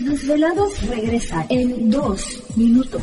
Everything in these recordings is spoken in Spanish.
Los Desvelados regresa en 2 minutos.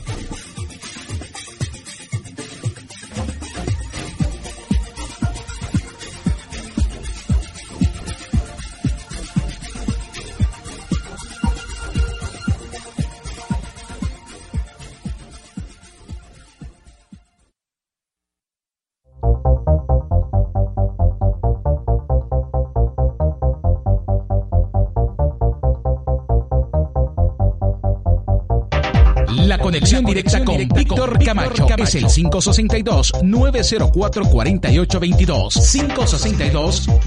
Conexión directa con Víctor Camacho es el 562-904-4822.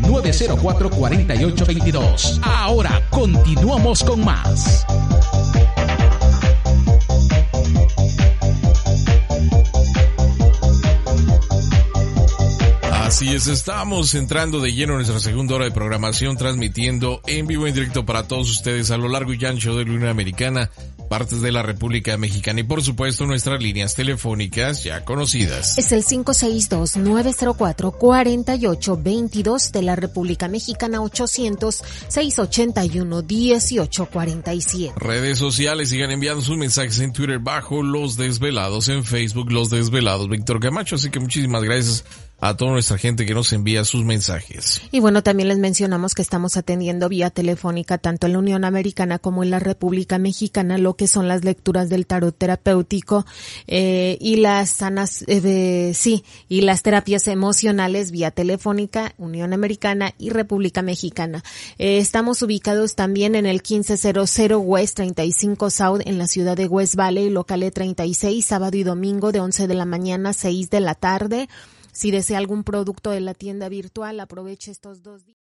562-904-4822. Ahora continuamos con más. Así es, estamos entrando de lleno en nuestra segunda hora de programación, transmitiendo en vivo y en directo para todos ustedes a lo largo y ancho de la Unión Americana, partes de la República Mexicana y por supuesto nuestras líneas telefónicas ya conocidas. Es el 562-904-4822 de la República Mexicana 800-681-1847. Redes sociales sigan enviando sus mensajes en Twitter bajo Los Desvelados, en Facebook Los Desvelados Víctor Camacho, así que muchísimas gracias a toda nuestra gente que nos envía sus mensajes. Y bueno, también les mencionamos que estamos atendiendo vía telefónica tanto en la Unión Americana como en la República Mexicana lo que son las lecturas del tarot terapéutico eh, y las sanas, eh, de, sí, y las terapias emocionales vía telefónica, Unión Americana y República Mexicana. Eh, estamos ubicados también en el 1500 West 35 South en la ciudad de West Valley, local 36, sábado y domingo de 11 de la mañana a 6 de la tarde. Si desea algún producto de la tienda virtual, aproveche estos dos días.